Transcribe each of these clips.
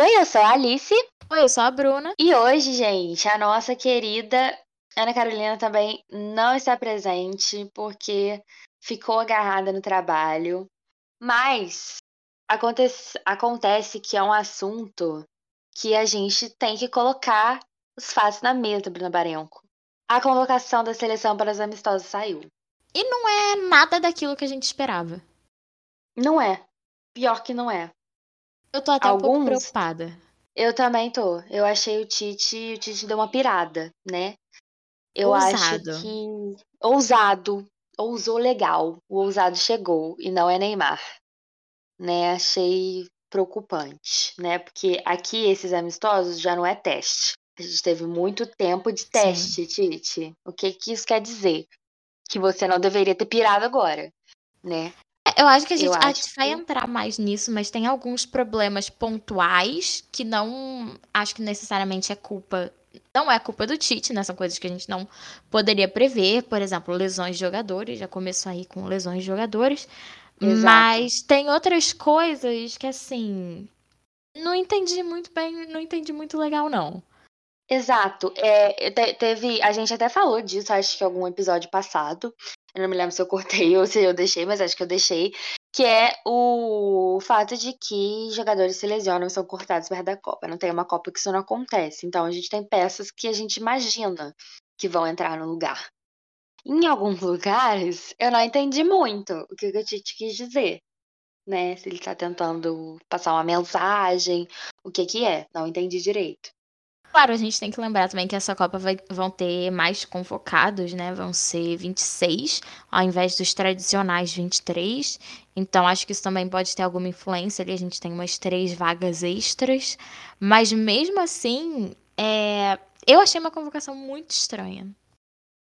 Oi, eu sou a Alice. Oi, eu sou a Bruna. E hoje, gente, a nossa querida Ana Carolina também não está presente porque ficou agarrada no trabalho. Mas acontece, acontece que é um assunto que a gente tem que colocar os fatos na mesa, Bruna Barenco. A convocação da seleção para os amistosos saiu. E não é nada daquilo que a gente esperava. Não é. Pior que não é. Eu tô até um pouco Alguns- preocupada. Eu também tô. Eu achei o Tite, o Tite deu uma pirada, né? Eu Ousado. acho que ousado, ousou legal. O ousado chegou e não é Neymar, né? Achei preocupante, né? Porque aqui esses amistosos já não é teste. A gente teve muito tempo de teste, Tite. O que que isso quer dizer? Que você não deveria ter pirado agora, né? Eu acho que a gente, a gente vai que- entrar mais nisso, mas tem alguns problemas pontuais que não acho que necessariamente é culpa. Não é culpa do Tite, né? São coisas que a gente não poderia prever. Por exemplo, lesões de jogadores. Já começou aí com lesões de jogadores. Exato. Mas tem outras coisas que, assim. Não entendi muito bem, não entendi muito legal, não. Exato. É, te- teve, a gente até falou disso, acho que em algum episódio passado. Eu não me lembro se eu cortei ou se eu deixei, mas acho que eu deixei. Que é o fato de que jogadores se lesionam e são cortados perto da Copa. Não tem uma Copa que isso não acontece. Então a gente tem peças que a gente imagina que vão entrar no lugar. Em alguns lugares, eu não entendi muito o que o Tite quis dizer. Né? Se ele tá tentando passar uma mensagem, o que que é. Não entendi direito. Claro, a gente tem que lembrar também que essa Copa vai, vão ter mais convocados, né? Vão ser 26, ao invés dos tradicionais 23. Então, acho que isso também pode ter alguma influência ali. A gente tem umas três vagas extras. Mas mesmo assim, é, eu achei uma convocação muito estranha.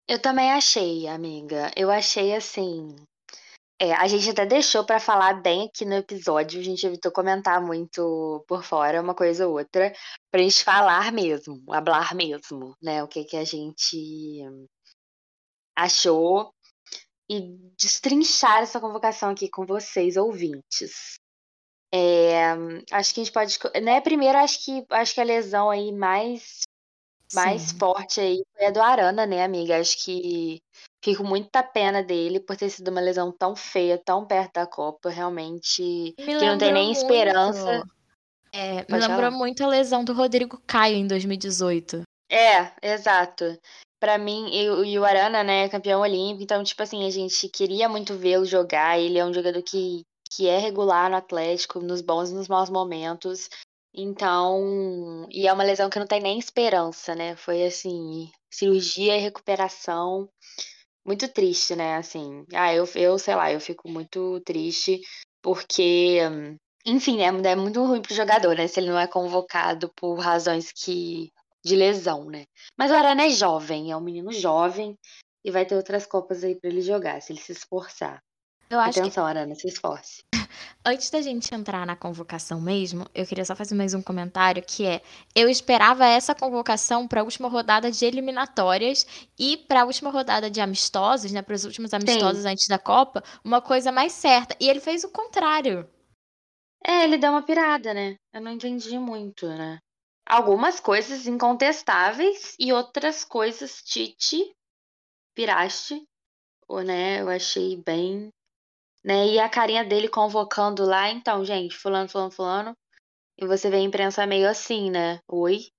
Eu também achei, amiga. Eu achei assim. É, a gente até deixou pra falar bem aqui no episódio, a gente evitou comentar muito por fora, uma coisa ou outra, pra gente falar mesmo, hablar mesmo, né? O que que a gente achou e destrinchar essa convocação aqui com vocês, ouvintes. É, acho que a gente pode, né? Primeiro, acho que acho que a lesão aí mais mais Sim. forte aí foi a do Arana, né, amiga? Acho que fico muito da pena dele por ter sido uma lesão tão feia, tão perto da Copa. Realmente, Me que não tem nem esperança. muito- É, me lembrou muito a lesão do Rodrigo Caio em 2018. É, exato. Pra mim, e, o- e o Arana, né, é campeão olímpico, então, tipo assim, a gente queria muito vê-lo jogar. Ele é um jogador que, que é regular no Atlético, nos bons e nos maus momentos. Então, e é uma lesão que não tem nem esperança, né? Foi assim, cirurgia e recuperação. Muito triste, né? Assim, ah, eu, eu sei lá, eu fico muito triste porque, enfim, né? É muito ruim pro jogador, né? Se ele não é convocado por razões que de lesão, né? Mas o Arana é jovem, é um menino jovem e vai ter outras copas aí pra ele jogar, se ele se esforçar. Eu acho que Atenção, Arana, se esforce. Antes da gente entrar na convocação mesmo, eu queria só fazer mais um comentário que é: eu esperava essa convocação para a última rodada de eliminatórias e para a última rodada de amistosos, né, para os últimos amistosos antes da Copa, uma coisa mais certa. E ele fez o contrário. É, ele deu uma pirada, né? Eu não entendi muito, né? Algumas coisas incontestáveis e outras coisas Tite piraste, ou, né? Eu achei bem, né? E a carinha dele convocando lá, então, gente, fulano, fulano, fulano. E você vê a imprensa meio assim, né? Oi?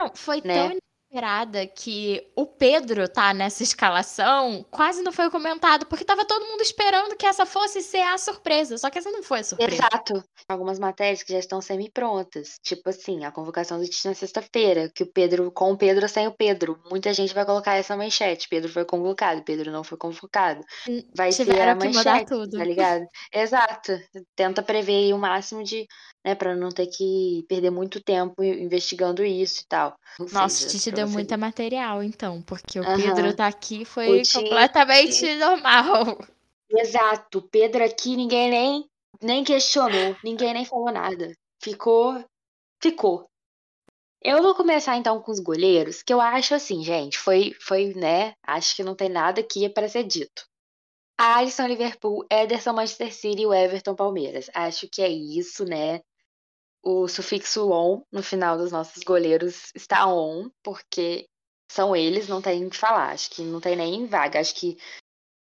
Não, foi Né? tão inesperada que o Pedro tá nessa escalação, quase não foi comentado, porque tava todo mundo esperando que essa fosse ser a surpresa. Só que essa não foi a surpresa. Exato. Algumas matérias que já estão semi-prontas. Tipo assim, a convocação do Tite na sexta-feira, que o Pedro, com o Pedro ou sem o Pedro. Muita gente vai colocar essa manchete. Pedro foi convocado, Pedro não foi convocado. Vai ser a Tiveram que mudar manchete, tudo. tá ligado? Exato. Tenta prever aí o máximo de, né, pra não ter que perder muito tempo investigando isso e tal. Ou Nossa, Tite pra deu muita material, então, porque o Aham. Pedro tá aqui foi completamente normal. Exato. Pedro aqui, ninguém nem, nem questionou, ninguém nem falou nada. Ficou, ficou. Eu vou começar então com os goleiros, que eu acho assim, gente, foi, foi, né? Acho que não tem nada aqui para ser dito. Alisson Liverpool, Ederson Manchester City e o Everton Palmeiras. Acho que é isso, né? O sufixo on no final dos nossos goleiros está on, porque são eles, não tem o que falar. Acho que não tem nem vaga. Acho que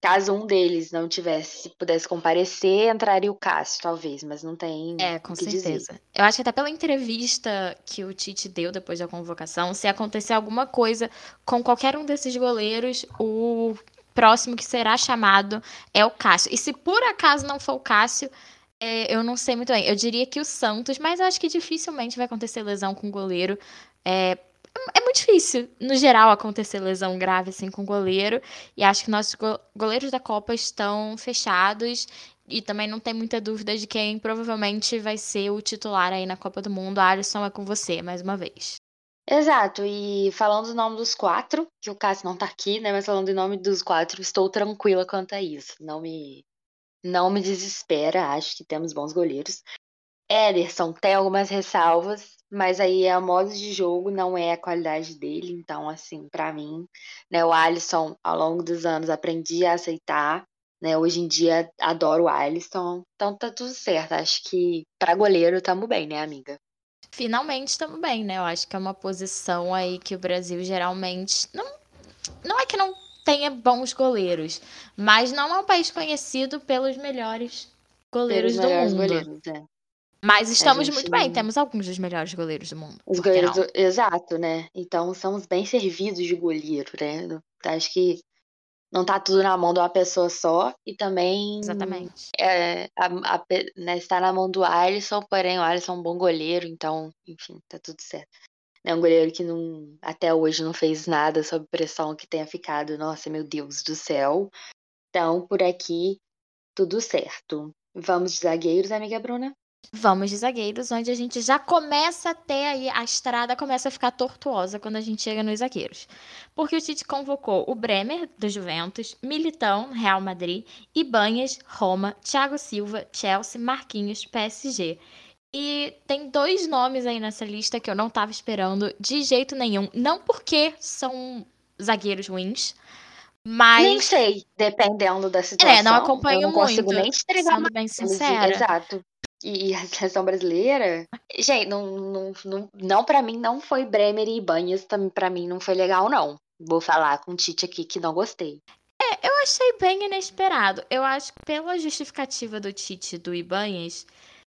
caso um deles não tivesse, pudesse comparecer, entraria o Cássio, talvez, mas não tem. É, com certeza. Dizer. Eu acho que até pela entrevista que o Tite deu depois da convocação, se acontecer alguma coisa com qualquer um desses goleiros, o próximo que será chamado é o Cássio. E se por acaso não for o Cássio, é, eu não sei muito bem. Eu diria que o Santos, mas acho que dificilmente vai acontecer lesão com o goleiro. É, é muito difícil, no geral, acontecer lesão grave assim com goleiro. E acho que nossos goleiros da Copa estão fechados. E também não tem muita dúvida de quem provavelmente vai ser o titular aí na Copa do Mundo. A Alisson é com você, mais uma vez. Exato, e falando o nome dos quatro, que o Cássio não tá aqui, né? Mas falando em nome dos quatro, estou tranquila quanto a isso. Não me não me desespera, acho que temos bons goleiros. Ederson tem algumas ressalvas, mas aí é o modo de jogo, não é a qualidade dele. Então, assim, para mim, né, o Alisson, ao longo dos anos, aprendi a aceitar. Né, hoje em dia, adoro o Alisson. Então, tá tudo certo. Acho que para goleiro, estamos bem, né, amiga? Finalmente estamos bem, né? Eu acho que é uma posição aí que o Brasil geralmente. Não, não é que não tenha bons goleiros, mas não é um país conhecido pelos melhores goleiros pelos do melhores mundo. Goleiros, é. Mas estamos gente... muito bem, temos alguns dos melhores goleiros do mundo. Os goleiros, do... exato, né? Então somos bem servidos de goleiro, né? Acho que não tá tudo na mão de uma pessoa só e também Exatamente. É, a, a, né, está na mão do Alisson, porém o Alisson é um bom goleiro, então, enfim, tá tudo certo. É um goleiro que não, até hoje não fez nada sob pressão que tenha ficado, nossa, meu Deus do céu. Então, por aqui, tudo certo. Vamos de zagueiros, amiga Bruna? Vamos de zagueiros, onde a gente já começa a ter aí, a estrada começa a ficar tortuosa quando a gente chega nos zagueiros. Porque o Tite convocou o Bremer, do Juventus, Militão, Real Madrid, Ibanhas, Roma, Thiago Silva, Chelsea, Marquinhos, PSG. E tem dois nomes aí nessa lista que eu não tava esperando de jeito nenhum. Não porque são zagueiros ruins, mas. Nem sei, dependendo da situação. É, não acompanho eu não muito. consigo nem entregar sendo bem sincera. Exato. E a seleção brasileira, gente, não, não, não, não para mim não foi Bremer e Ibanhas, para mim não foi legal, não. Vou falar com o Tite aqui que não gostei. É, eu achei bem inesperado. Eu acho que pela justificativa do Tite do Ibanhas,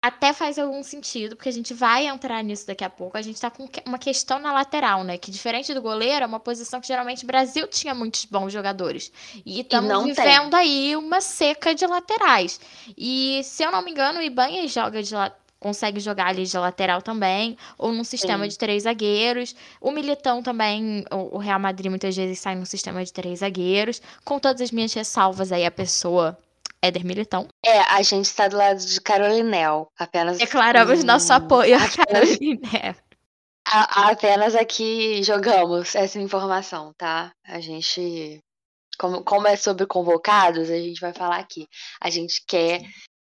até faz algum sentido, porque a gente vai entrar nisso daqui a pouco. A gente tá com uma questão na lateral, né? Que diferente do goleiro, é uma posição que geralmente o Brasil tinha muitos bons jogadores. E estamos vivendo tem. aí uma seca de laterais. E, se eu não me engano, o Ibanha joga de consegue jogar ali de lateral também, ou num sistema Sim. de três zagueiros. O Militão também, o Real Madrid muitas vezes sai num sistema de três zagueiros. Com todas as minhas ressalvas aí, a pessoa Éder Militão. É, a gente está do lado de Carolinel. Apenas. Declaramos hum, nosso apoio a Carolinel. apenas aqui jogamos essa informação, tá? A gente. Como, como é sobre convocados, a gente vai falar aqui. A gente quer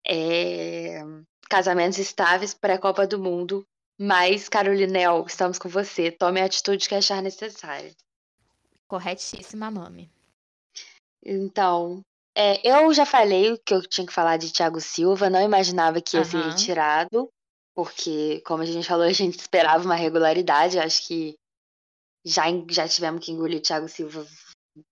é, casamentos estáveis para a Copa do Mundo. Mas, Carolinel, estamos com você. Tome a atitude que achar necessária. Corretíssima, mami. Então, é, eu já falei que eu tinha que falar de Thiago Silva, não imaginava que ia ser retirado, porque, como a gente falou, a gente esperava uma regularidade. Acho que já, já tivemos que engolir o Thiago Silva,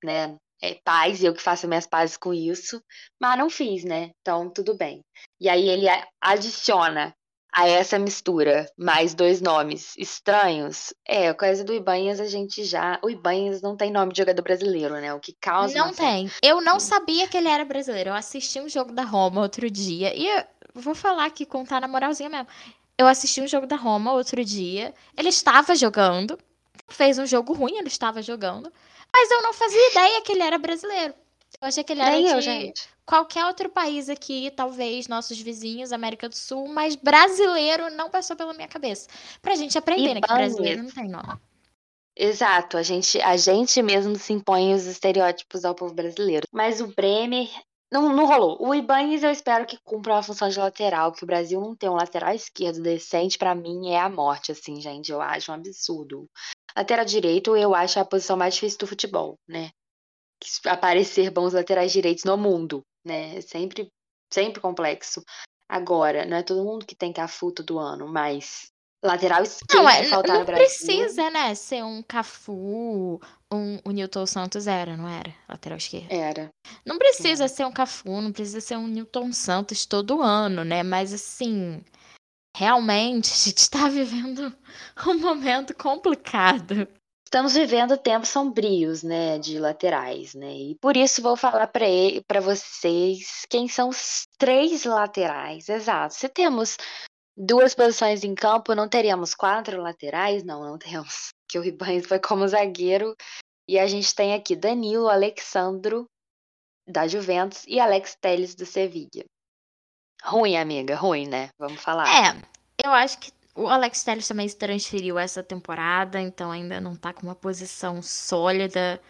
né? É, paz, e eu que faço minhas pazes com isso, mas não fiz, né? Então, tudo bem. E aí ele adiciona a essa mistura mais dois nomes estranhos, é, a coisa do Ibanhas a gente já. O Ibanhas não tem nome de jogador brasileiro, né? O que causa. Não tem. Eu não sabia que ele era brasileiro. Eu assisti um jogo da Roma outro dia. E eu vou falar aqui, contar na moralzinha mesmo. Eu assisti um jogo da Roma outro dia. Ele estava jogando. Fez um jogo ruim, ele estava jogando. Mas eu não fazia ideia que ele era brasileiro. Eu achei que ele era Nem de eu, gente. Qualquer outro país aqui, talvez nossos vizinhos, América do Sul, mas brasileiro não passou pela minha cabeça. Pra gente aprender, né? Que brasileiro não tem nome. Exato, a gente, a gente mesmo se impõe os estereótipos ao povo brasileiro. Mas o Bremer não, não rolou. O Ibanez eu espero que cumpra uma função de lateral, que o Brasil não tem um lateral esquerdo decente, para mim é a morte, assim, gente. Eu acho um absurdo. Lateral direito eu acho a posição mais difícil do futebol, né? aparecer bons laterais direitos no mundo, né? É sempre, sempre complexo. Agora, não é todo mundo que tem Cafu todo ano, mas lateral esquerdo Não, é, faltar não no Brasil. precisa, né, ser um Cafu, um, o Newton Santos era, não era? Lateral esquerdo. Era. Não precisa ser um Cafu, não precisa ser um Newton Santos todo ano, né? Mas assim, realmente a gente tá vivendo um momento complicado. Estamos vivendo tempos sombrios, né, de laterais, né? E por isso vou falar para para vocês quem são os três laterais. Exato. Se temos duas posições em campo, não teríamos quatro laterais? Não, não temos. Que o Ribães foi como zagueiro. E a gente tem aqui Danilo, Alexandro, da Juventus, e Alex Telles, do Sevilla. Ruim, amiga, ruim, né? Vamos falar. É, eu acho que o Alex Telles também se transferiu essa temporada, então ainda não tá com uma posição sólida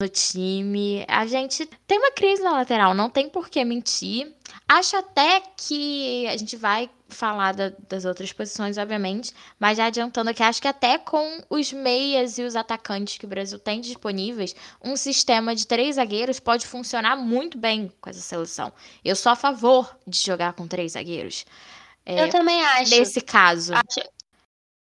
no time. A gente tem uma crise na lateral, não tem por que mentir. Acho até que a gente vai falar da, das outras posições, obviamente, mas já adiantando aqui, acho que até com os meias e os atacantes que o Brasil tem disponíveis, um sistema de três zagueiros pode funcionar muito bem com essa seleção. Eu sou a favor de jogar com três zagueiros. É, eu também acho. Nesse caso. Acho,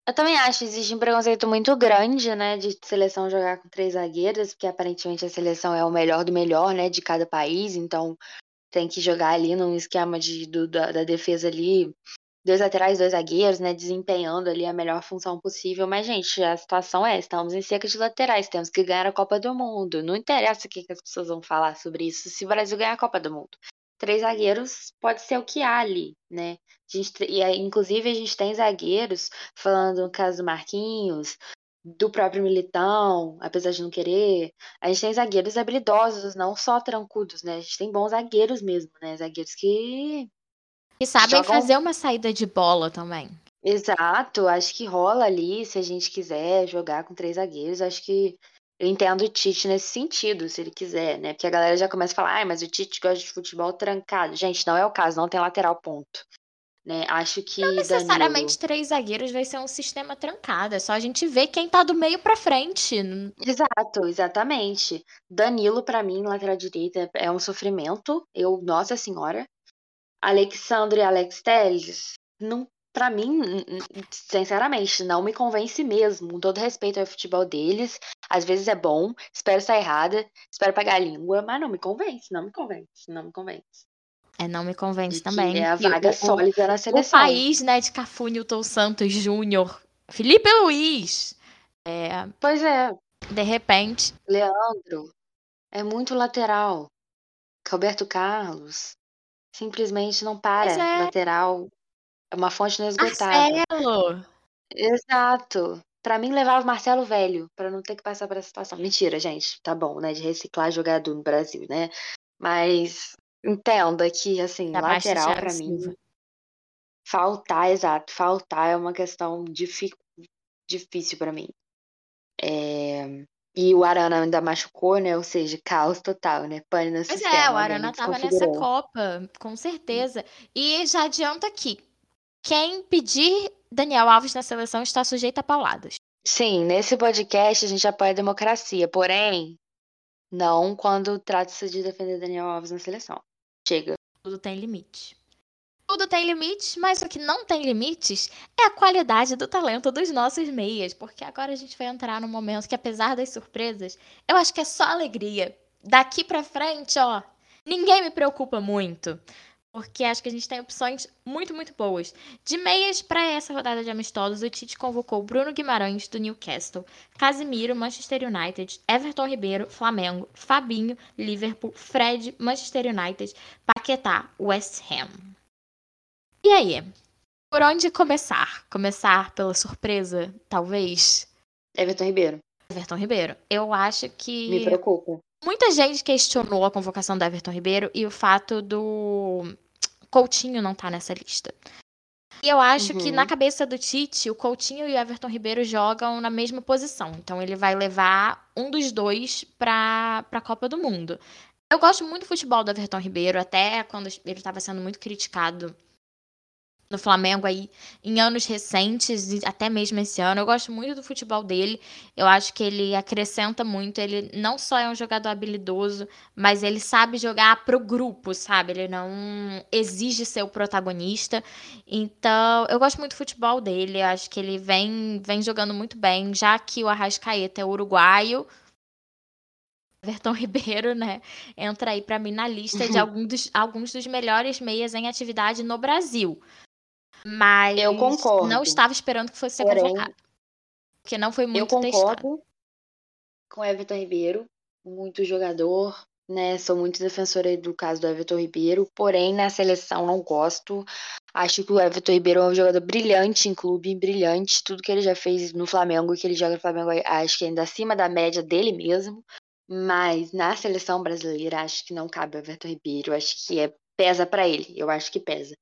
eu também acho, existe um preconceito muito grande, né, de seleção jogar com três zagueiras, porque aparentemente a seleção é o melhor do melhor, né, de cada país, então tem que jogar ali num esquema de, do, da, da defesa ali, dois laterais, dois zagueiros, né, desempenhando ali a melhor função possível. Mas, gente, a situação é, estamos em cerca de laterais, temos que ganhar a Copa do Mundo. Não interessa o que, que as pessoas vão falar sobre isso, se o Brasil ganhar a Copa do Mundo três zagueiros pode ser o que há ali, né? A gente, e inclusive a gente tem zagueiros, falando no caso do Marquinhos, do próprio Militão, apesar de não querer. A gente tem zagueiros habilidosos, não só trancudos, né? A gente tem bons zagueiros mesmo, né? Zagueiros que. E sabem jogam... fazer uma saída de bola também. Exato, acho que rola ali, se a gente quiser jogar com três zagueiros, acho que eu entendo o Tite nesse sentido, se ele quiser, né? Porque a galera já começa a falar, ah, mas o Tite gosta de futebol trancado. Gente, não é o caso, não tem lateral ponto. Né? Acho que. Não necessariamente Danilo... três zagueiros vai ser um sistema trancado. É só a gente ver quem tá do meio para frente. Exato, exatamente. Danilo, para mim, lateral direita, é um sofrimento. Eu, nossa senhora. Alexandre e Alex Telles, não para mim, sinceramente, não me convence mesmo. Com todo respeito ao futebol deles, às vezes é bom, espero estar errada, espero pagar a língua, mas não me convence, não me convence, não me convence. É, não me convence também. É a vaga o, sólida na seleção. O país, né, de Cafu, Newton Santos Júnior, Felipe Luiz. É, pois é. De repente. Leandro. É muito lateral. Roberto Carlos. Simplesmente não para. É. Lateral é uma fonte inesgotável. Marcelo! Exato. Pra mim, levava Marcelo velho, para não ter que passar por essa situação. Mentira, gente. Tá bom, né? De reciclar jogador no Brasil, né? Mas entenda que, assim, da lateral para mim. Faltar, exato. Faltar é uma questão difícil para mim. É... E o Arana ainda machucou, né? Ou seja, caos total, né? Pane no pois sistema. é, o Arana tava nessa Copa, com certeza. E já adianta aqui, quem pedir Daniel Alves na seleção está sujeito a pauladas. Sim, nesse podcast a gente apoia a democracia, porém, não quando trata-se de defender Daniel Alves na seleção. Chega. Tudo tem limite. Tudo tem limites, mas o que não tem limites é a qualidade do talento dos nossos meias, porque agora a gente vai entrar num momento que, apesar das surpresas, eu acho que é só alegria. Daqui pra frente, ó, ninguém me preocupa muito porque acho que a gente tem opções muito, muito boas. De meias para essa rodada de amistosos, o Tite convocou Bruno Guimarães, do Newcastle, Casimiro, Manchester United, Everton Ribeiro, Flamengo, Fabinho, Liverpool, Fred, Manchester United, Paquetá, West Ham. E aí? Por onde começar? Começar pela surpresa, talvez? Everton Ribeiro. Everton Ribeiro. Eu acho que. Me preocupa. Muita gente questionou a convocação do Everton Ribeiro e o fato do Coutinho não tá nessa lista. E eu acho uhum. que na cabeça do Tite, o Coutinho e o Everton Ribeiro jogam na mesma posição. Então ele vai levar um dos dois para a Copa do Mundo. Eu gosto muito do futebol do Everton Ribeiro, até quando ele estava sendo muito criticado no Flamengo aí em anos recentes, até mesmo esse ano. Eu gosto muito do futebol dele. Eu acho que ele acrescenta muito. Ele não só é um jogador habilidoso, mas ele sabe jogar pro grupo, sabe? Ele não exige ser o protagonista. Então, eu gosto muito do futebol dele. Eu acho que ele vem, vem jogando muito bem, já que o Arrascaeta é uruguaio. Everton Ribeiro, né, entra aí para mim na lista de alguns dos, alguns dos melhores meias em atividade no Brasil. Mas eu concordo. não estava esperando que fosse ser Porém, convocado. Porque não foi muito Eu concordo testado. com Everton Ribeiro, muito jogador, né? Sou muito defensora do caso do Everton Ribeiro, porém na seleção não gosto. Acho que o Everton Ribeiro é um jogador brilhante em clube, brilhante. Tudo que ele já fez no Flamengo, que ele joga no Flamengo, acho que ainda acima da média dele mesmo. Mas na seleção brasileira, acho que não cabe o Everton Ribeiro. Acho que é, pesa para ele. Eu acho que pesa.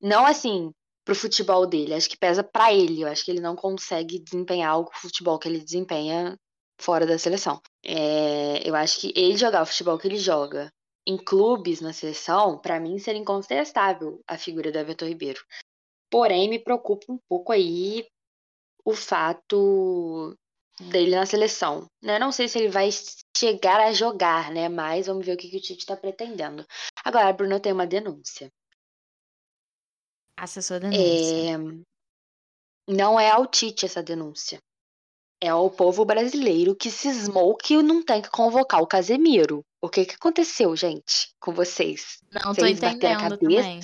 Não assim, pro futebol dele. Acho que pesa para ele. Eu acho que ele não consegue desempenhar o futebol que ele desempenha fora da seleção. É, eu acho que ele jogar o futebol que ele joga em clubes na seleção, para mim seria incontestável a figura do Everton Ribeiro. Porém, me preocupa um pouco aí o fato dele na seleção. Né? Não sei se ele vai chegar a jogar, né? Mas vamos ver o que, que o Tite está pretendendo. Agora, Bruno, tem uma denúncia. Assessor denúncia. É... Não é ao Tite essa denúncia. É ao povo brasileiro que cismou que não tem que convocar o Casemiro. O que que aconteceu, gente, com vocês? Não vocês tô entendendo a cabeça? Também.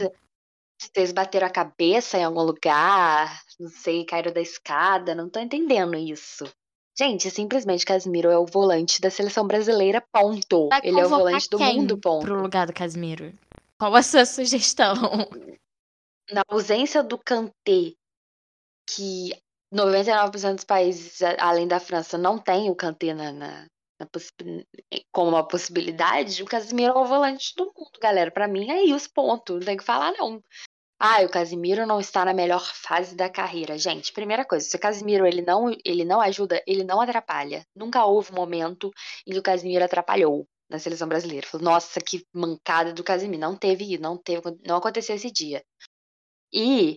Vocês bateram a cabeça em algum lugar? Não sei, caíram da escada? Não tô entendendo isso. Gente, simplesmente Casimiro é o volante da seleção brasileira, ponto. Vai Ele é o volante do mundo, ponto. Pro lugar do Casimiro. Qual a sua sugestão? Na ausência do Kanté, que 99% dos países, além da França, não tem o Kanté na, na, na como uma possibilidade, o Casimiro é o volante do mundo, galera. Para mim é isso, ponto. Não tem que falar, não. Ah, o Casimiro não está na melhor fase da carreira. Gente, primeira coisa, se o Casimiro ele não, ele não ajuda, ele não atrapalha. Nunca houve um momento em que o Casimiro atrapalhou na seleção brasileira. Falou, nossa, que mancada do Casimiro. Não teve, não teve, não aconteceu esse dia. E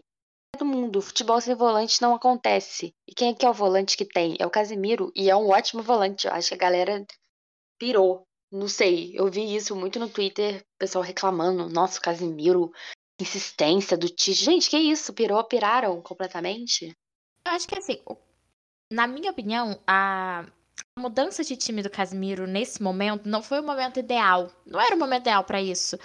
todo mundo, futebol sem volante não acontece. E quem é que é o volante que tem? É o Casimiro e é um ótimo volante. Eu acho que a galera pirou. Não sei, eu vi isso muito no Twitter, pessoal reclamando, nossa, o Casimiro insistência do Tite. Gente, que isso? Pirou, piraram completamente? Eu acho que assim, na minha opinião, a mudança de time do Casimiro nesse momento não foi o momento ideal. Não era o momento ideal para isso.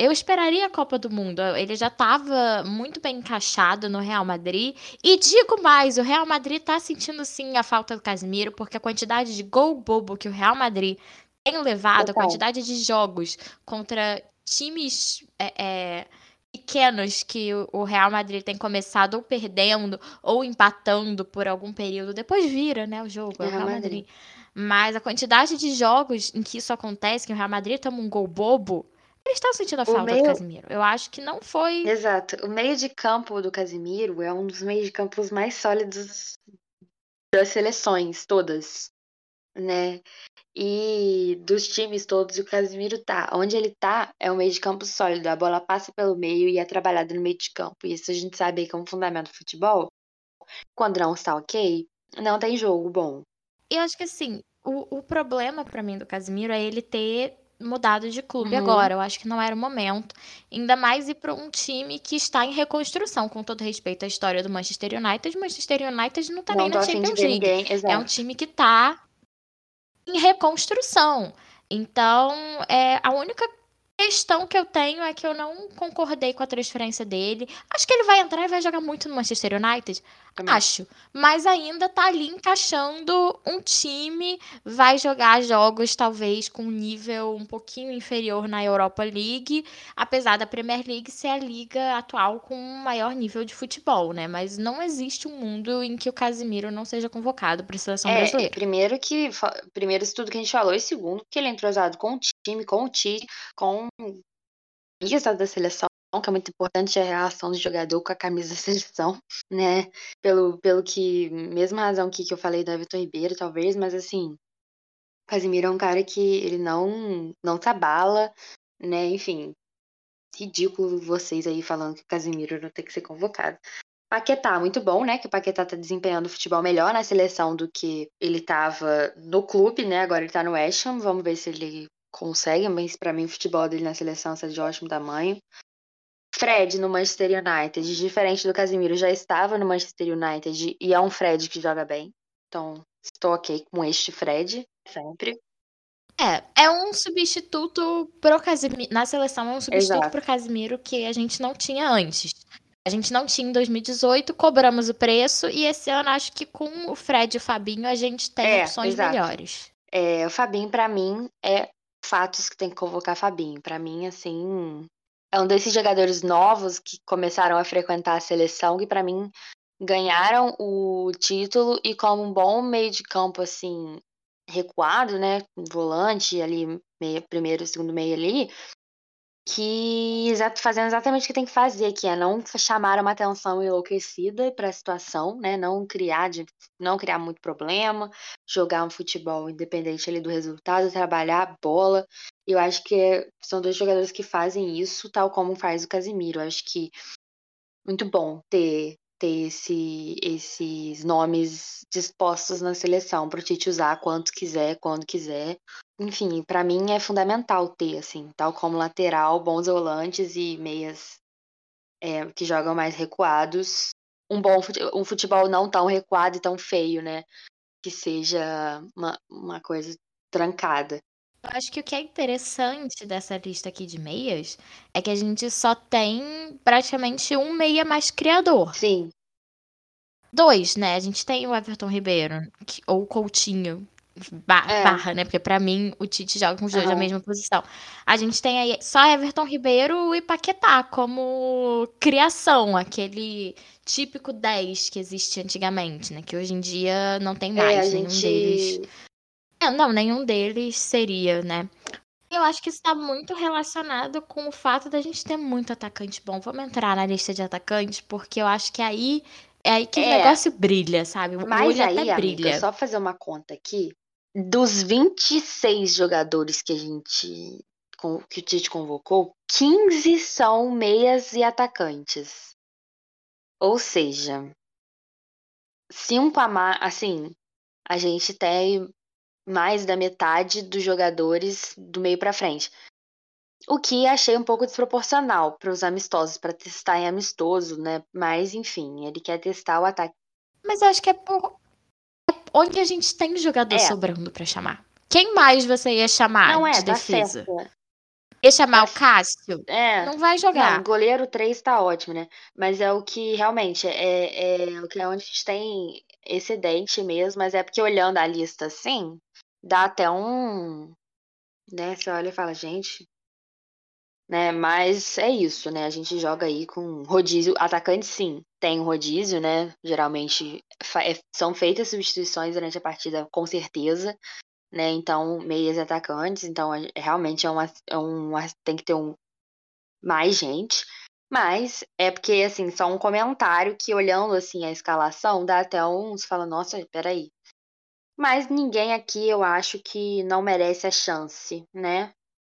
Eu esperaria a Copa do Mundo. Ele já estava muito bem encaixado no Real Madrid. E digo mais, o Real Madrid está sentindo sim a falta do Casimiro, porque a quantidade de gol bobo que o Real Madrid tem levado, Total. a quantidade de jogos contra times é, é, pequenos que o Real Madrid tem começado ou perdendo ou empatando por algum período, depois vira, né, o jogo, é o Real Madrid. Madrid. Mas a quantidade de jogos em que isso acontece, que o Real Madrid toma um gol bobo, estão sentindo a falta meio... do Casimiro. Eu acho que não foi. Exato. O meio de campo do Casimiro é um dos meios de campos mais sólidos das seleções todas, né? E dos times todos, o Casimiro tá. Onde ele tá é um meio de campo sólido. A bola passa pelo meio e é trabalhada no meio de campo. Isso a gente sabe que é um fundamento do futebol. Quando não está ok, não tem jogo bom. Eu acho que assim, o, o problema para mim do Casimiro é ele ter mudado de clube uhum. agora. Eu acho que não era o momento. Ainda mais ir para um time que está em reconstrução, com todo respeito à história do Manchester United. O Manchester United não tá não nem na Champions League. É um time que tá em reconstrução. Então, é, a única questão que eu tenho é que eu não concordei com a transferência dele. Acho que ele vai entrar e vai jogar muito no Manchester United. Também. Acho. Mas ainda tá ali encaixando um time, vai jogar jogos talvez com um nível um pouquinho inferior na Europa League, apesar da Premier League ser a liga atual com um maior nível de futebol, né? Mas não existe um mundo em que o Casimiro não seja convocado para a seleção é, brasileira. Primeiro que primeiro isso tudo que a gente falou e segundo que ele é entrosado com o time, com o time, com a da seleção que é muito importante é a relação do jogador com a camisa da seleção, né? Pelo, pelo que, mesma razão que, que eu falei do Everton Ribeiro, talvez, mas assim, Casimiro é um cara que ele não, não se abala, né? Enfim, ridículo vocês aí falando que o Casimiro não tem que ser convocado. Paquetá, muito bom, né? Que o Paquetá tá desempenhando futebol melhor na seleção do que ele tava no clube, né? Agora ele tá no West Ham. Vamos ver se ele consegue, mas para mim o futebol dele na seleção está de ótimo tamanho. Fred no Manchester United, diferente do Casimiro, já estava no Manchester United e é um Fred que joga bem. Então, estou ok com este Fred, sempre. É, é um substituto pro Casimiro. Na seleção é um substituto Exato. pro Casimiro que a gente não tinha antes. A gente não tinha em 2018, cobramos o preço, e esse ano acho que com o Fred e o Fabinho a gente tem é, opções exato. melhores. É, o Fabinho, para mim, é fatos que tem que convocar Fabinho. Para mim, assim, é um desses jogadores novos que começaram a frequentar a seleção que para mim ganharam o título e como um bom meio de campo assim recuado, né, volante ali, meio, primeiro, segundo meio ali, que fazendo exatamente o que tem que fazer, que é não chamar uma atenção enlouquecida para a situação, né? Não criar de, não criar muito problema, jogar um futebol independente ali do resultado, trabalhar a bola. Eu acho que é, são dois jogadores que fazem isso, tal como faz o Casimiro. Eu acho que muito bom ter ter esse, esses nomes dispostos na seleção para o Tite usar quanto quiser, quando quiser. Enfim, para mim é fundamental ter, assim, tal como lateral, bons volantes e meias é, que jogam mais recuados. Um bom um futebol não tão recuado e tão feio, né? Que seja uma, uma coisa trancada. Eu acho que o que é interessante dessa lista aqui de meias é que a gente só tem praticamente um meia mais criador. Sim. Dois, né? A gente tem o Everton Ribeiro, que, ou o Coutinho, é. barra, né? Porque pra mim o Tite joga com os dois uhum. na mesma posição. A gente tem aí só Everton Ribeiro e Paquetá como criação, aquele típico 10 que existia antigamente, né? Que hoje em dia não tem é, mais é, nenhum gente... deles. É, não, nenhum deles seria, né? Eu acho que isso está muito relacionado com o fato da gente ter muito atacante bom. Vamos entrar na lista de atacantes, porque eu acho que aí é aí que é. o negócio brilha, sabe? O Mas olho aí, até brilha. Amiga, só fazer uma conta aqui. Dos 26 jogadores que a gente que o Tite convocou, 15 são meias e atacantes. Ou seja, cinco a mais, assim, a gente tem mais da metade dos jogadores do meio para frente. O que achei um pouco desproporcional para os amistosos, para testar em amistoso, né? Mas, enfim, ele quer testar o ataque. Mas eu acho que é por onde a gente tem jogador é. sobrando para chamar. Quem mais você ia chamar Não é, de tá defesa? Certo. Ia chamar o Cássio? É. Não vai jogar. Não, goleiro 3 tá ótimo, né? Mas é o que realmente é, é, é o que é onde a gente tem excedente mesmo, mas é porque olhando a lista assim, dá até um. Né? Você olha e fala, gente, né? Mas é isso, né? A gente joga aí com rodízio. Atacante, sim, tem rodízio, né? Geralmente é, são feitas substituições durante a partida, com certeza, né? Então, meias atacantes, então realmente é uma, é uma tem que ter um mais gente. Mas é porque, assim, só um comentário que olhando, assim, a escalação, dá até uns, fala, nossa, peraí. Mas ninguém aqui, eu acho que não merece a chance, né?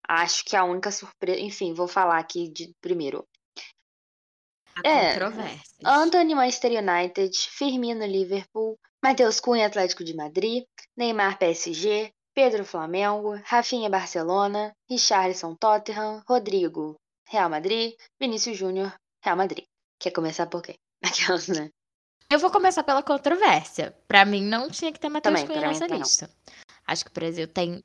Acho que a única surpresa. Enfim, vou falar aqui de primeiro. A é, Anthony Manchester United, Firmino Liverpool, Matheus Cunha Atlético de Madrid, Neymar PSG, Pedro Flamengo, Rafinha Barcelona, Richarlison Tottenham, Rodrigo Real Madrid, Vinícius Júnior Real Madrid. Quer começar por quê? Aquelas, né? Eu vou começar pela controvérsia. Para mim não tinha que ter Matheus Cunha nessa lista. Acho que o Brasil tem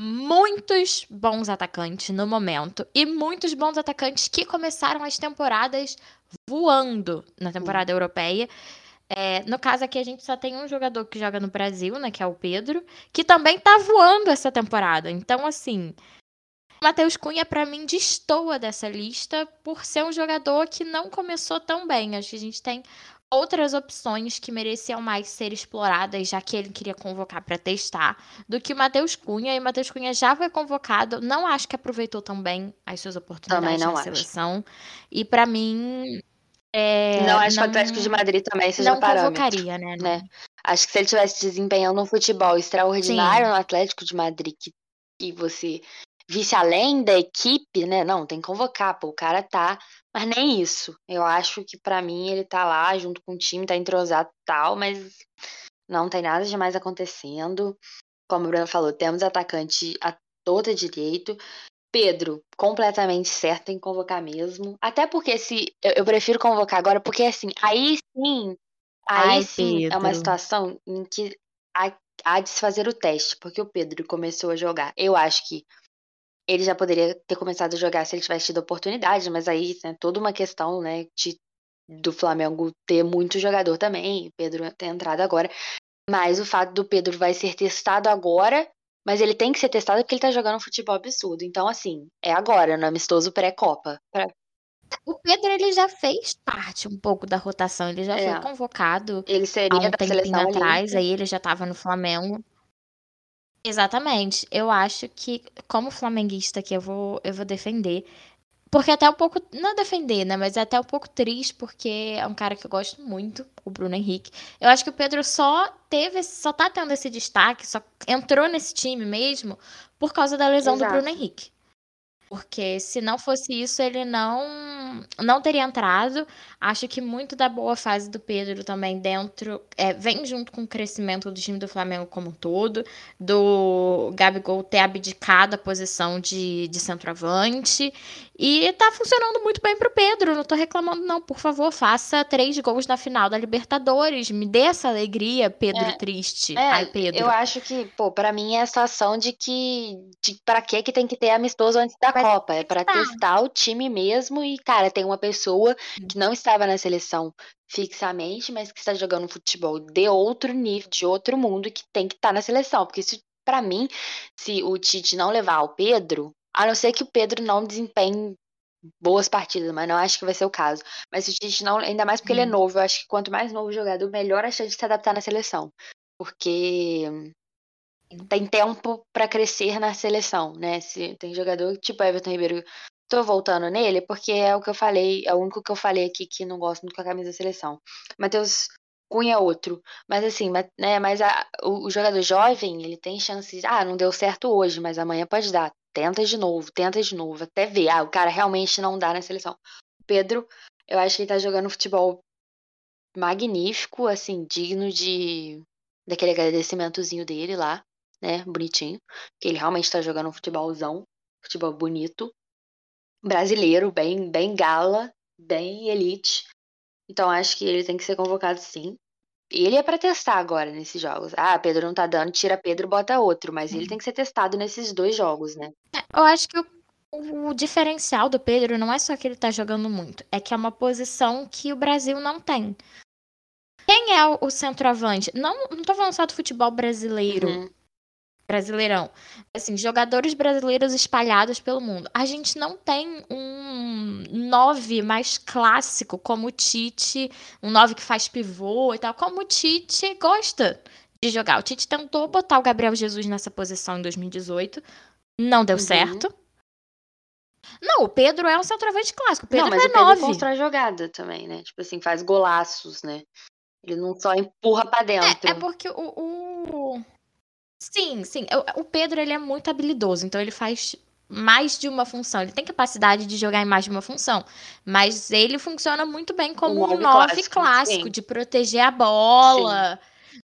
muitos bons atacantes no momento e muitos bons atacantes que começaram as temporadas voando na temporada europeia. É, no caso aqui, a gente só tem um jogador que joga no Brasil, né? Que é o Pedro, que também tá voando essa temporada. Então, assim, Matheus Cunha, para mim, destoa dessa lista por ser um jogador que não começou tão bem. Acho que a gente tem outras opções que mereciam mais ser exploradas, já que ele queria convocar para testar, do que o Matheus Cunha. E o Matheus Cunha já foi convocado, não acho que aproveitou tão bem as suas oportunidades na acho. seleção. E para mim. É, não acho não, que o Atlético de Madrid também seja não parâmetro. convocaria, né? né? Acho que se ele tivesse desempenhando um futebol extraordinário Sim. no Atlético de Madrid, que, que você visse além da equipe, né? Não, tem que convocar, pô, o cara tá. Mas nem isso. Eu acho que para mim ele tá lá junto com o time, tá entrosado e tal, mas não tem nada de mais acontecendo. Como o Bruno falou, temos atacante a todo direito. Pedro, completamente certo em convocar mesmo. Até porque se. Eu, eu prefiro convocar agora, porque assim, aí sim. Aí Ai, sim é uma Pedro. situação em que há, há de se fazer o teste, porque o Pedro começou a jogar. Eu acho que ele já poderia ter começado a jogar se ele tivesse tido oportunidade, mas aí é né, toda uma questão, né, de, do Flamengo ter muito jogador também, Pedro ter entrado agora. Mas o fato do Pedro vai ser testado agora, mas ele tem que ser testado porque ele tá jogando um futebol absurdo. Então, assim, é agora, no amistoso pré-Copa. Pra... O Pedro, ele já fez parte um pouco da rotação, ele já É. foi convocado Ele há seria um da tempinho seleção atrás, olímpica. aí ele já tava no Flamengo. Exatamente. Eu acho que, como flamenguista que eu vou, eu vou defender. Porque até um pouco, não defender, né? Mas é até um pouco triste, porque é um cara que eu gosto muito, o Bruno Henrique. Eu acho que o Pedro só teve, só tá tendo esse destaque, só entrou nesse time mesmo por causa da lesão Exato. do Bruno Henrique. Porque se não fosse isso, ele não não teria entrado. Acho que muito da boa fase do Pedro também dentro é, vem junto com o crescimento do time do Flamengo como um todo, do Gabigol ter abdicado a posição de, de centroavante. E tá funcionando muito bem pro Pedro. Não tô reclamando, não. Por favor, faça três gols na final da Libertadores. Me dê essa alegria, Pedro É, triste. É, Ai, Pedro. eu acho que, pô, pra mim é a situação de que. De pra que que tem que ter amistoso antes da Mas É pra tá. testar o time mesmo e, cara, tem uma pessoa que não estava na seleção fixamente, mas que está jogando futebol de outro nível, de outro mundo, que tem que estar na seleção. Porque se, pra mim, se o Tite não levar o Pedro, a não ser que o Pedro não desempenhe boas partidas, mas não acho que vai ser o caso. Mas se o Tite não, ainda mais porque ele é Hum. novo, eu acho que quanto mais novo o jogador, melhor a chance de se adaptar na seleção. Porque tem tempo pra crescer na seleção, né? Se tem jogador tipo Everton Ribeiro, tô voltando nele porque é o que eu falei, é o único que eu falei aqui que não gosto muito com a camisa da seleção. Matheus Cunha é outro, mas assim, né, mas a- o, o jogador jovem, ele tem chances, ah, não deu certo hoje, mas amanhã pode dar. Tenta de novo, tenta de novo, até ver, ah, o cara realmente não dá na seleção. Pedro, eu acho que ele tá jogando futebol magnífico, assim, digno de daquele agradecimentozinho dele lá, né, bonitinho, que ele realmente tá jogando um futebolzão, futebol bonito, brasileiro, bem, bem gala, bem elite. Então acho que ele tem que ser convocado sim. Ele é pra testar agora nesses jogos. Ah, Pedro não tá dando, tira Pedro, bota outro, mas ele tem que ser testado nesses dois jogos, né? Eu acho que o, o diferencial do Pedro não é só que ele tá jogando muito, é que é uma posição que o Brasil não tem. Quem é o, o centroavante? Não, não tô falando só do futebol brasileiro, Uhum. Brasileirão. Assim, jogadores brasileiros espalhados pelo mundo. A gente não tem um nove mais clássico como o Tite, um nove que faz pivô e tal, como o Tite gosta de jogar. O Tite tentou botar o Gabriel Jesus nessa posição em 2018, não deu Uhum. certo. Não, o Pedro é um centroavante clássico. O Pedro não, mas é o Pedro nove. constrói jogada também, né? Tipo assim, faz golaços, né? Ele não só empurra pra dentro. É, é porque o, o- Sim, sim. O, o Pedro, ele é muito habilidoso. Então, ele faz mais de uma função. Ele tem capacidade de jogar em mais de uma função. Mas ele funciona muito bem como Um um nove nove clássico, clássico, sim. de proteger a bola,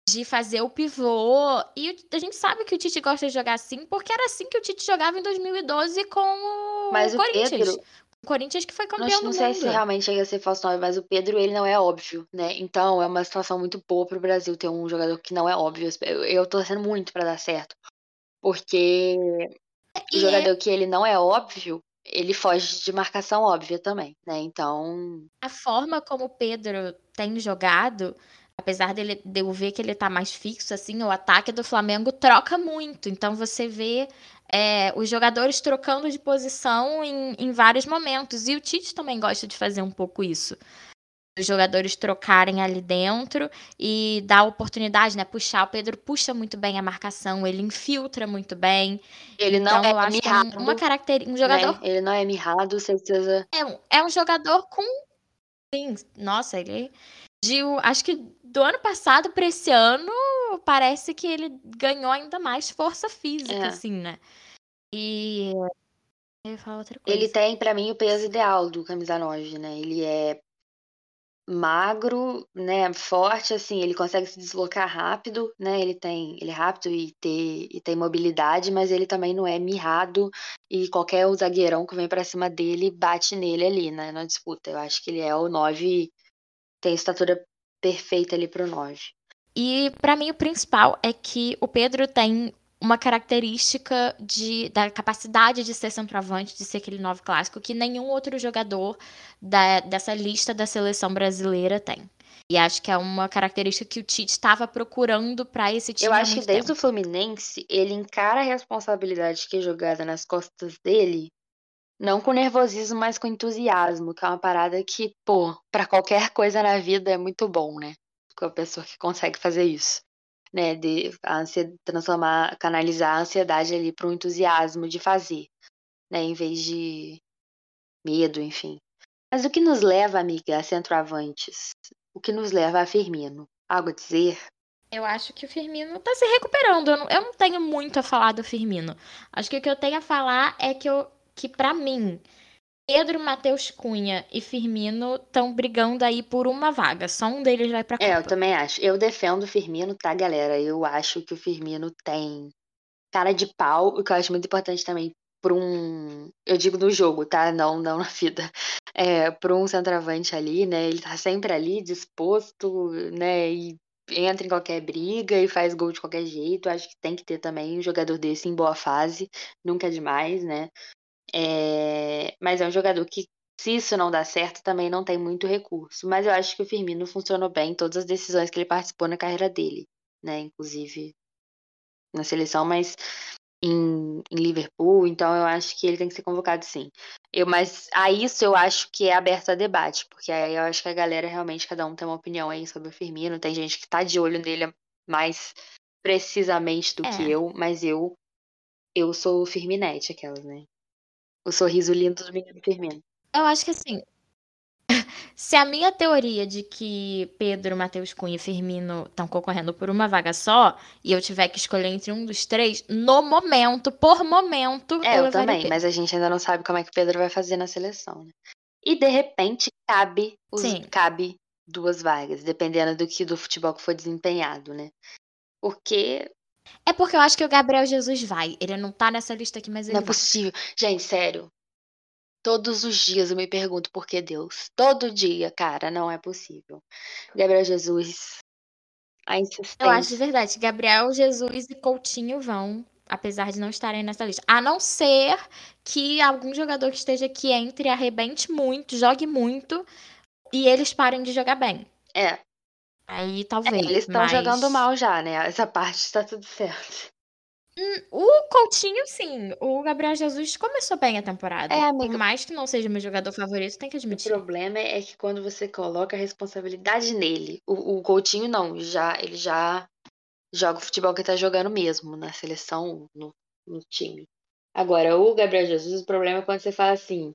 de fazer o pivô. E o- a gente sabe que o Tite gosta de jogar assim, porque era assim que o Tite jogava em 2012 com o Mas o Corinthians. Pedro, O Corinthians que foi não, campeão não do sei mundo. se realmente chega a ser falso nove, mas o Pedro, ele não é óbvio, né? Então, é uma situação muito boa pro Brasil ter um jogador que não é óbvio. Eu, tô torcendo muito pra dar certo. Porque o E jogador que ele não é óbvio, ele foge de marcação óbvia também, né? Então, a forma como o Pedro tem jogado, apesar dele, de eu ver que ele tá mais fixo, assim, o ataque do Flamengo troca muito. Então você vê é, os jogadores trocando de posição em, em vários momentos. E o Tite também gosta de fazer um pouco isso. Os jogadores trocarem ali dentro e dar oportunidade, né? Puxar. O Pedro puxa muito bem a marcação, ele infiltra muito bem. ele não então é é mirrado, uma característica. Um jogador né? Ele não é mirrado, precisa... é um, é um jogador com. Sim, nossa, ele. De, acho que do ano passado para esse ano, parece que ele ganhou ainda mais força física, É. assim, né? E. Eu ia falar outra coisa. Ele tem, pra mim, o peso ideal do camisa 9, né? Ele é magro, né, forte, assim, ele consegue se deslocar rápido, né? Ele tem, ele é rápido e ter e tem mobilidade, mas ele também não é mirrado e qualquer zagueirão que vem pra cima dele bate nele ali, né, na disputa. Eu acho que ele é o 9, tem estatura perfeita ali pro 9. E pra mim o principal é que o Pedro tem uma característica de, da capacidade de ser centroavante, de ser aquele novo clássico, que nenhum outro jogador da, dessa lista da seleção brasileira tem. E acho que é uma característica que o Tite estava procurando para esse time. Eu acho que desde tempo. o Fluminense, ele encara a responsabilidade que é jogada nas costas dele, não com nervosismo, mas com entusiasmo, que é uma parada que, pô, para qualquer coisa na vida é muito bom, né? Com a pessoa que consegue fazer isso né, de transformar, canalizar a ansiedade ali para o entusiasmo de fazer, né, em vez de medo, enfim. Mas o que nos leva, amiga, a centroavantes? O que nos leva a Firmino? Algo a dizer? Eu acho que o Firmino tá se recuperando. Eu não, eu não tenho muito a falar do Firmino. Acho que o que eu tenho a falar é que, eu, que para mim, Pedro, Matheus Cunha e Firmino estão brigando aí por uma vaga. Só um deles vai pra Copa. É, eu também acho. Eu defendo o Firmino, tá, galera? Eu acho que o Firmino tem cara de pau, o que eu acho muito importante também para um, eu digo no jogo, tá? Não, não na vida. É, um centroavante ali, né? Ele tá sempre ali, disposto, né? E entra em qualquer briga e faz gol de qualquer jeito. Acho que tem que ter também um jogador desse em boa fase. Nunca é demais, né? É, mas é um jogador que, se isso não dá certo, também não tem muito recurso. Mas eu acho que o Firmino funcionou bem em todas as decisões que ele participou na carreira dele, né? Inclusive na seleção, mas em, em, Liverpool, então eu acho que ele tem que ser convocado sim. Eu, mas a isso eu acho que é aberto a debate, porque aí eu acho que a galera realmente, cada um tem uma opinião aí sobre o Firmino, tem gente que tá de olho nele mais precisamente do É. que eu, mas eu eu sou firminete, aquelas, né? O sorriso lindo do menino Firmino. Eu acho que assim. Se a minha teoria de que Pedro, Matheus Cunha e Firmino estão concorrendo por uma vaga só, e eu tiver que escolher entre um dos três, no momento, por momento, É, eu eu também, mas a gente ainda não sabe como é que o Pedro vai fazer na seleção, né? E de repente cabe, os, cabe duas vagas, dependendo do que do futebol que for desempenhado, né? Porque É porque eu acho que o Gabriel Jesus vai. Ele não tá nessa lista aqui, mas ele não é vai. possível. Gente, sério. Todos os dias eu me pergunto por que Deus. Todo dia, cara, não é possível. Gabriel Jesus, a insistência. Eu acho de verdade Gabriel Jesus e Coutinho vão, apesar de não estarem nessa lista. A não ser que algum jogador que esteja aqui entre arrebente muito, jogue muito e eles parem de jogar bem. É, Aí é, talvez. eles estão mas... jogando mal já, né? Essa parte está tudo certo. O Coutinho, sim. O Gabriel Jesus começou bem a temporada. É, amiga. Por mais que não seja meu jogador favorito, tem que O admitir. problema é que quando você coloca a responsabilidade nele, o, o Coutinho não, já ele já joga o futebol que tá jogando mesmo, na seleção, no, no time. Agora, o Gabriel Jesus, o problema é quando você fala assim,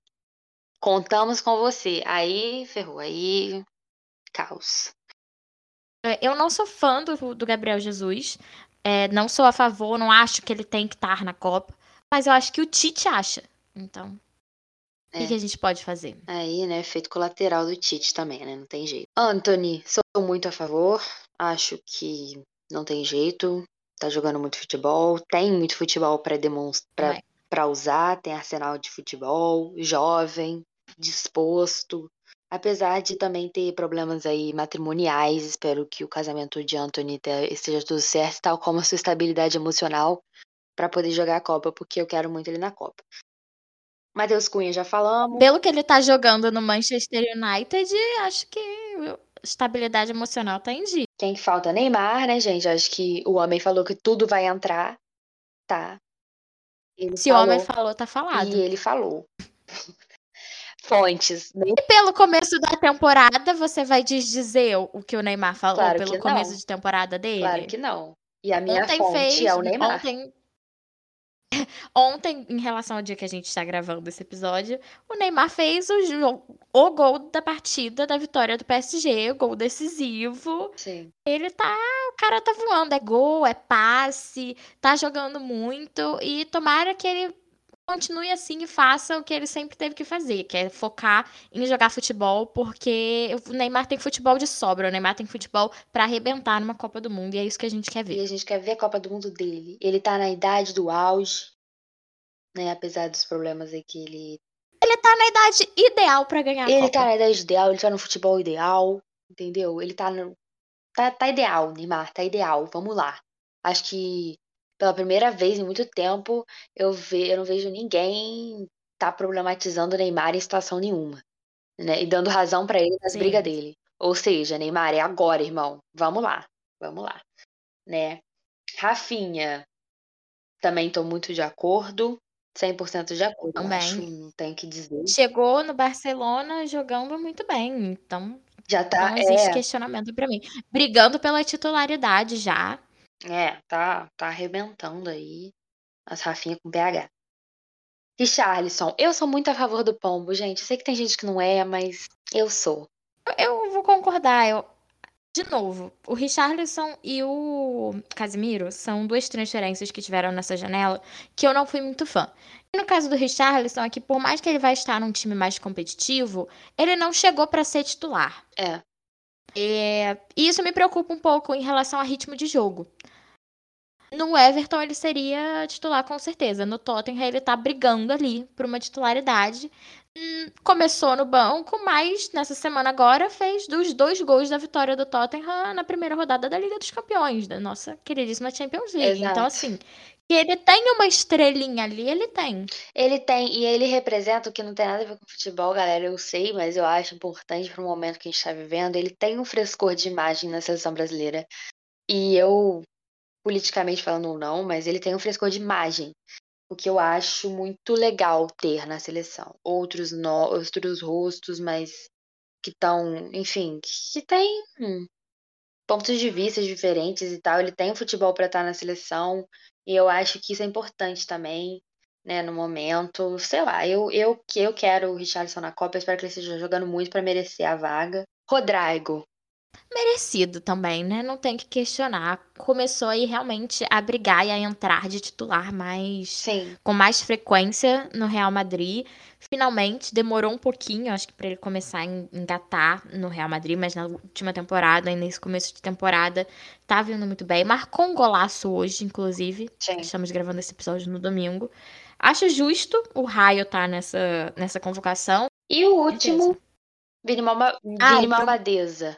contamos com você. Aí ferrou, aí caos. É, Eu não sou fã do, do Gabriel Jesus. É, não sou a favor, não acho que ele tem que estar na Copa. Mas eu acho que o Tite acha. Então, o que É. que a gente pode fazer? Aí, né, efeito colateral do Tite também, né? Não tem jeito. Anthony, sou muito a favor. Acho que não tem jeito. Tá jogando muito futebol. Tem muito futebol pra demonstrar, Também. pra usar. Tem arsenal de futebol. Jovem, disposto. Apesar de também ter problemas aí matrimoniais, espero que o casamento de Anthony te- esteja tudo certo, tal como a sua estabilidade emocional pra poder jogar a Copa, porque eu quero muito ele na Copa. Matheus Cunha já falamos. Pelo que ele tá jogando no Manchester United, acho que estabilidade emocional tá em dia. Quem que falta? Neymar, né, gente? Acho que o homem falou que tudo vai entrar, tá? Ele Se o homem falou, tá falado. E ele falou. Fontes. Nem E pelo começo da temporada, você vai desdizer o que o Neymar falou? Claro pelo começo não. de temporada dele? Claro que não. E a minha Ontem fonte fez. é o Neymar. Ontem, ontem, em relação ao dia que a gente está gravando esse episódio, o Neymar fez o, o gol da partida da vitória do PSG, o gol decisivo. Sim. Ele tá. O cara tá voando. É gol, é passe, tá jogando muito. E tomara que ele continue assim e faça o que ele sempre teve que fazer, que é focar em jogar futebol, porque o Neymar tem futebol de sobra, o Neymar tem futebol para arrebentar numa Copa do Mundo, e é isso que a gente quer ver. E a gente quer ver a Copa do Mundo dele. Ele tá na idade do auge, né? Apesar dos problemas aí que ele. Ele tá na idade ideal para ganhar a Ele Copa. tá na idade ideal, ele tá no futebol ideal, entendeu? Ele tá no. Tá, tá ideal, Neymar, tá ideal. Vamos lá. Acho que pela primeira vez em muito tempo, eu, ve, eu não vejo ninguém tá problematizando o Neymar em situação nenhuma. Né? E dando razão para ele nas brigas dele. Ou seja, Neymar, é agora, irmão. Vamos lá. Vamos lá. Né? Rafinha, também tô muito de acordo. 100% de acordo. Também. Acho, não tenho o que dizer. Chegou no Barcelona jogando muito bem, então Já tá. não existe É, questionamento pra mim. Brigando pela titularidade já. É, tá, tá arrebentando aí as Rafinha com PH. Richarlison, eu sou muito a favor do Pombo, gente. Eu sei que tem gente que não é, mas eu sou. Eu vou concordar. Eu... De novo, o Richarlison e o Casimiro são duas transferências que tiveram nessa janela que eu não fui muito fã. E no caso do Richarlison, é que por mais que ele vai estar num time mais competitivo, ele não chegou para ser titular. É. É, E isso me preocupa um pouco em relação a ritmo de jogo. No Everton ele seria titular com certeza. No Tottenham ele tá brigando ali por uma titularidade. Hum, Começou no banco, mas nessa semana agora fez dos dois gols da vitória do Tottenham na primeira rodada da Liga dos Campeões, da nossa queridíssima Champions League. Exato. Então, assim, que ele tem uma estrelinha ali, ele tem. Ele tem, e ele representa o que não tem nada a ver com futebol, galera. Eu sei, mas eu acho importante pro momento que a gente tá vivendo. Ele tem um frescor de imagem na seleção brasileira. E eu, politicamente falando ou não, mas ele tem um frescor de imagem. O que eu acho muito legal ter na seleção. Outros, no, outros rostos, mas que estão, enfim, que tem hum, pontos de vista diferentes e tal. Ele tem o futebol para estar na seleção. E eu acho que isso é importante também né, no momento. Sei lá, eu, eu, eu quero o Richarlison na Copa, espero que ele esteja jogando muito pra merecer a vaga. Rodrigo. Merecido também, né? Não tem que questionar. Começou aí realmente a brigar e a entrar de titular mais Sim. com mais frequência no Real Madrid. Finalmente, demorou um pouquinho, acho que para ele começar a en- engatar no Real Madrid, mas na última temporada, e nesse começo de temporada, tá vindo muito bem. Marcou um golaço hoje, inclusive. Sim. Estamos gravando esse episódio no domingo. Acho justo o Raio tá nessa, nessa convocação. E o último, Vini, Malma, Ah, Malvadeza,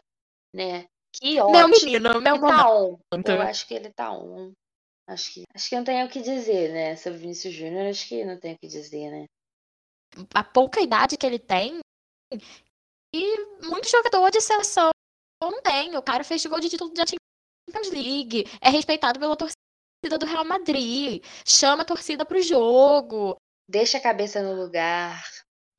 né? Que Meu ótimo. menino, meu Ele tá on. Eu acho que ele tá on. Acho que, acho que não tem o que dizer, né? Sobre o Vinícius Júnior, acho que não tem o que dizer, né? a pouca idade que ele tem. E muito jogador de seleção não tem. O cara fez gol de título da Champions League. É respeitado pela torcida do Real Madrid. Chama a torcida pro jogo. Deixa a cabeça no lugar.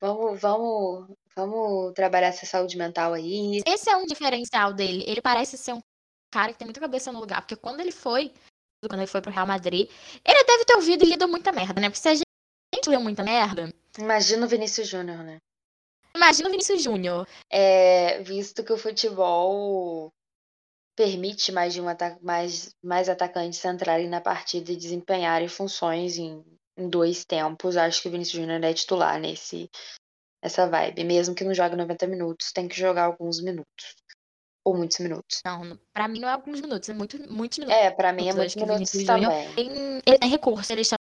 Vamos, vamos, vamos trabalhar essa saúde mental aí. Esse é um diferencial dele. Ele parece ser um cara que tem muita cabeça no lugar. Porque quando ele foi, quando ele foi pro Real Madrid, ele deve ter ouvido e lido muita merda, né? Porque se a gente lê muita merda, Imagina o Vinícius Júnior, né? imagina o Vinícius Júnior. É, visto que o futebol permite mais de um mais, mais atacantes entrarem na partida e desempenharem funções em, em dois tempos, acho que o Vinícius Júnior é titular nesse essa vibe. Mesmo que não jogue 90 minutos, tem que jogar alguns minutos. Ou muitos minutos. Não, pra mim não é alguns minutos, é muito, muitos minutos. É, pra mim é muitos acho que o minutos também. tem- ele tem recurso, ele chama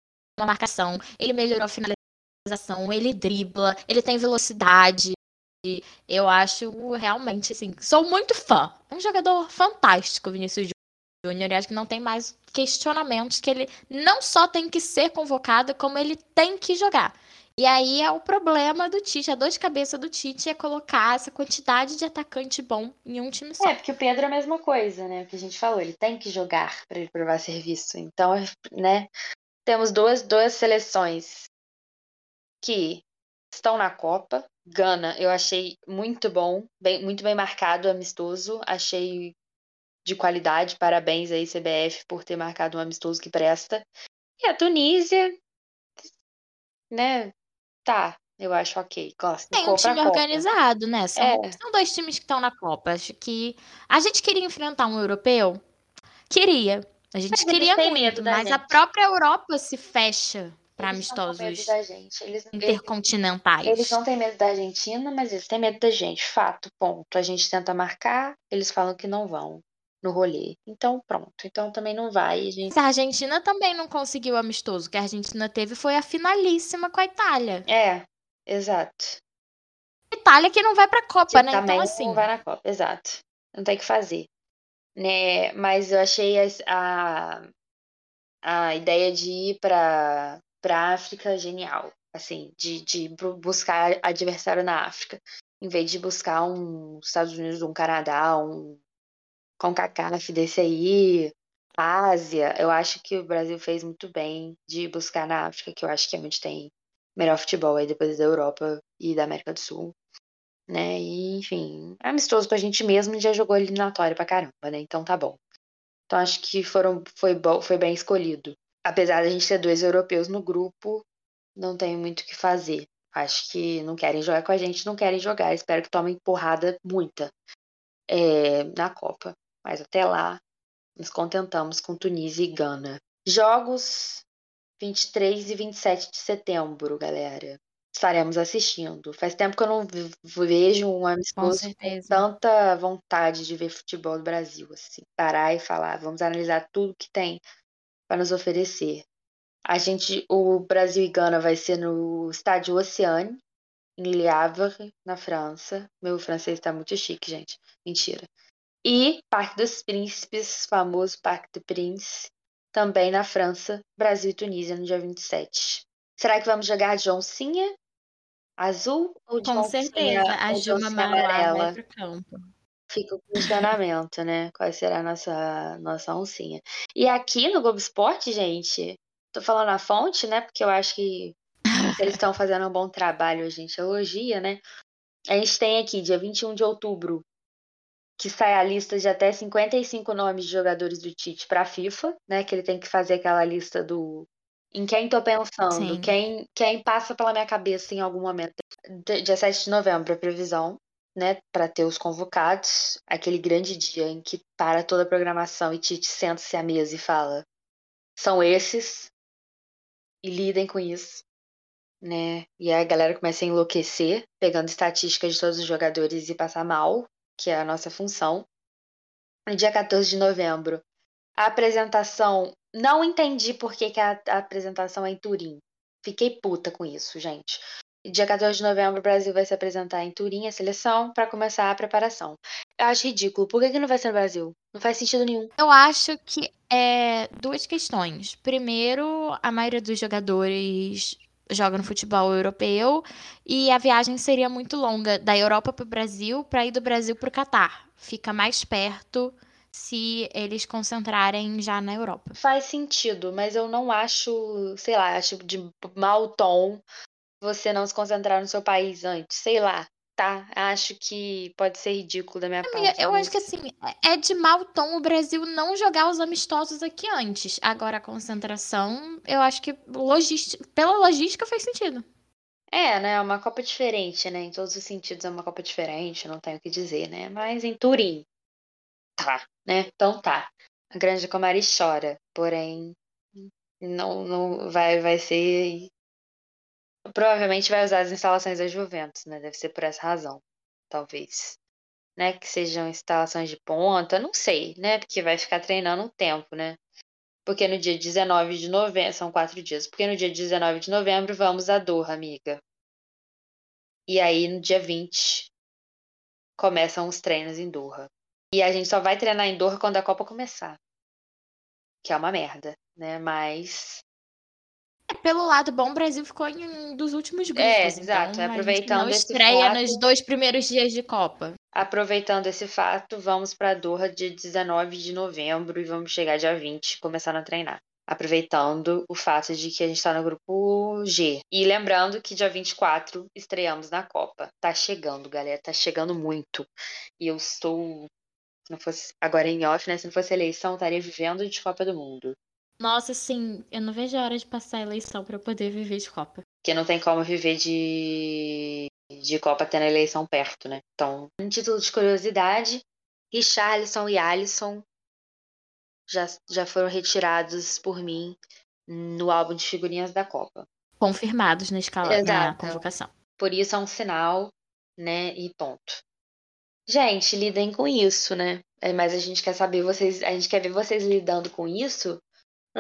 a marcação, ele melhorou a finalização, ele dribla, ele tem velocidade. Eu acho realmente, assim, sou muito fã. É um jogador fantástico, Vinícius Júnior, e acho que não tem mais questionamentos que ele não só tem que ser convocado, como ele tem que jogar. E aí é o problema do Tite, a dor de cabeça do Tite é colocar essa quantidade de atacante bom em um time só. É, porque o Pedro é a mesma coisa, né? O que a gente falou, ele tem que jogar para ele provar serviço. Então, né? Temos duas, duas seleções que estão na Copa. Gana, eu achei muito bom, bem, muito bem marcado, amistoso. Achei de qualidade. Parabéns aí, CBF, por ter marcado um amistoso que presta. E a Tunísia, né? Tá, eu acho ok. Tem um time organizado, né? São, É. são dois times que estão na Copa. Acho que a gente queria enfrentar um europeu. Queria. A gente Mas queria muito, mas a gente. própria Europa se fecha para amistosos da gente. Eles, eles, intercontinentais. eles não têm medo da Argentina, mas eles têm medo da gente. Fato, ponto. A gente tenta marcar, eles falam que não vão no rolê. Então, pronto. Então também não vai. A gente... A Argentina também não conseguiu amistoso, o que a Argentina teve foi a finalíssima com a Itália. É, exato. Itália que não vai pra Copa, Que né? também Então, assim. não vai na Copa, exato. Não tem o que fazer. Né? Mas eu achei as- a, a ideia de ir pra, pra África genial. Assim, de, de bu- buscar adversário na África. Em vez de buscar um Estados Unidos, um Canadá, um CONCACAF desse aí, Ásia. Eu acho que o Brasil fez muito bem de buscar na África, que eu acho que é onde tem melhor futebol aí depois da Europa e da América do Sul né? E, enfim, é amistoso pra gente mesmo e já jogou eliminatório pra caramba, né? Então tá bom. Então acho que foram, foi, bom, foi bem escolhido. Apesar da gente ter dois europeus no grupo, não tem muito o que fazer. Acho que não querem jogar com a gente, não querem jogar. Espero que tomem porrada muita é, na Copa. Mas até lá, nos contentamos com Tunísia e Gana. Jogos 23 e 27 de setembro, galera estaremos assistindo. Faz tempo que eu não ve- vejo um Com amistoso com certeza. tanta vontade de ver futebol do Brasil, assim. Parar e falar, vamos analisar tudo que tem para nos oferecer. A gente, o Brasil e Gana vai ser no estádio Oceane, em Le Havre, na França. Meu francês está muito chique, gente. Mentira. E Parque dos Príncipes, famoso Parque de Prince, também na França, Brasil e Tunísia no dia 27. Será que vamos jogar de oncinha azul ou de Com oncinha, certeza. A Juma amarela? vai pro campo. Fica o questionamento, né? Qual será a nossa, nossa oncinha. E aqui no Globo Esporte, gente, tô falando a fonte, né? Porque eu acho que eles estão fazendo um bom trabalho, a gente elogia, né? A gente tem aqui, dia 21 de outubro, que sai a lista de até 55 nomes de jogadores do Tite para a FIFA, né? Que ele tem que fazer aquela lista do em quem tô pensando, Sim. quem, quem passa pela minha cabeça em algum momento. Dia 7 de novembro, a previsão, né? Para ter os convocados, aquele grande dia em que para toda a programação e Tite senta-se à mesa e fala: são esses, e lidem com isso né? E aí a galera começa a enlouquecer, pegando estatísticas de todos os jogadores e passar mal, que é a nossa função. No dia 14 de novembro, a apresentação. Não entendi por que, que a, a apresentação é em Turim. Fiquei puta com isso, gente. Dia 14 de novembro, o Brasil vai se apresentar em Turim, a seleção, para começar a preparação. Eu acho ridículo. Por que, que não vai ser no Brasil? Não faz sentido nenhum. Eu acho que é duas questões. Primeiro, a maioria dos jogadores joga no futebol europeu e a viagem seria muito longa da Europa para o Brasil, para ir do Brasil para o Catar. Fica mais perto se eles concentrarem já na Europa. Faz sentido, mas eu não acho, sei lá, acho de mau tom você não se concentrar no seu país antes. Sei lá, tá? Acho que pode ser ridículo da minha Amiga, parte. eu mas- acho que assim, é de mau tom o Brasil não jogar os amistosos aqui antes. Agora a concentração, eu acho que logística, pela logística faz sentido. É, né? É uma Copa diferente, né? Em todos os sentidos é uma Copa diferente, não tenho o que dizer, né? Mas em Turim. Tá, né? Então tá. A Grande Comari chora, porém não, não vai, vai ser. Provavelmente vai usar as instalações da Juventus, né? Deve ser por essa razão, talvez. Né? Que sejam instalações de ponta, não sei, né? Porque vai ficar treinando um tempo, né? Porque no dia 19 de novembro, são quatro dias, porque no dia 19 de novembro vamos a Doha, amiga. E aí no dia 20 começam os treinos em Doha. E a gente só vai treinar em Doha quando a Copa começar. Que é uma merda, né? Mas. Pelo lado bom, o Brasil ficou em um dos últimos grupos. É, então exato, aproveitando não estreia fato. nos dois primeiros dias de Copa. Aproveitando esse fato, vamos para Doha dia 19 de novembro e vamos chegar dia 20 começando a treinar. Aproveitando o fato de que a gente está no grupo G. E lembrando que dia 24 estreamos na Copa. Tá chegando, galera. Tá chegando muito. E eu estou. Se não fosse agora em off, né? Se não fosse eleição, eu estaria vivendo de Copa do Mundo. Nossa, sim, eu não vejo a hora de passar a eleição eu poder viver de Copa. Porque não tem como viver de, de Copa tendo a eleição perto, né? Então, um título de curiosidade: Richarlison e Alisson já, já foram retirados por mim no álbum de figurinhas da Copa. Confirmados na escala, na Exato. convocação. Por isso é um sinal, né? E ponto. Gente, lidem com isso, né? É, Mas a gente quer saber vocês, a gente quer ver vocês lidando com isso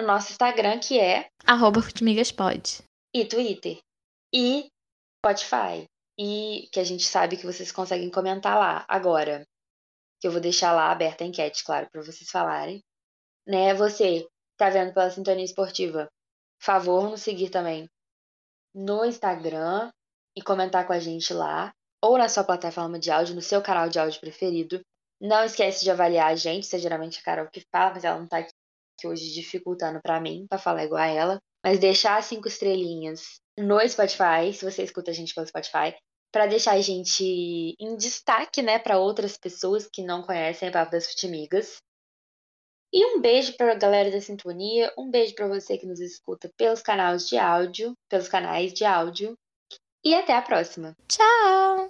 no nosso Instagram, que é Arroba Futimigas pode. e Twitter e Spotify. E que a gente sabe que vocês conseguem comentar lá. Agora, que eu vou deixar lá aberta a enquete, claro, para vocês falarem. Né, você tá vendo pela Sintonia Esportiva, favor nos seguir também no Instagram e comentar com a gente lá, ou na sua plataforma de áudio, no seu canal de áudio preferido. Não esquece de avaliar a gente, isso é geralmente a Carol que fala, mas ela não tá aqui hoje dificultando pra mim, pra falar igual a ela. Mas deixar cinco estrelinhas no Spotify, se você escuta a gente pelo Spotify, pra deixar a gente em destaque, né, pra outras pessoas que não conhecem a Papo das Futimigas. E um beijo pra galera da Sintonia, um beijo pra você que nos escuta pelos canais de áudio, pelos canais de áudio. E até a próxima. Tchau!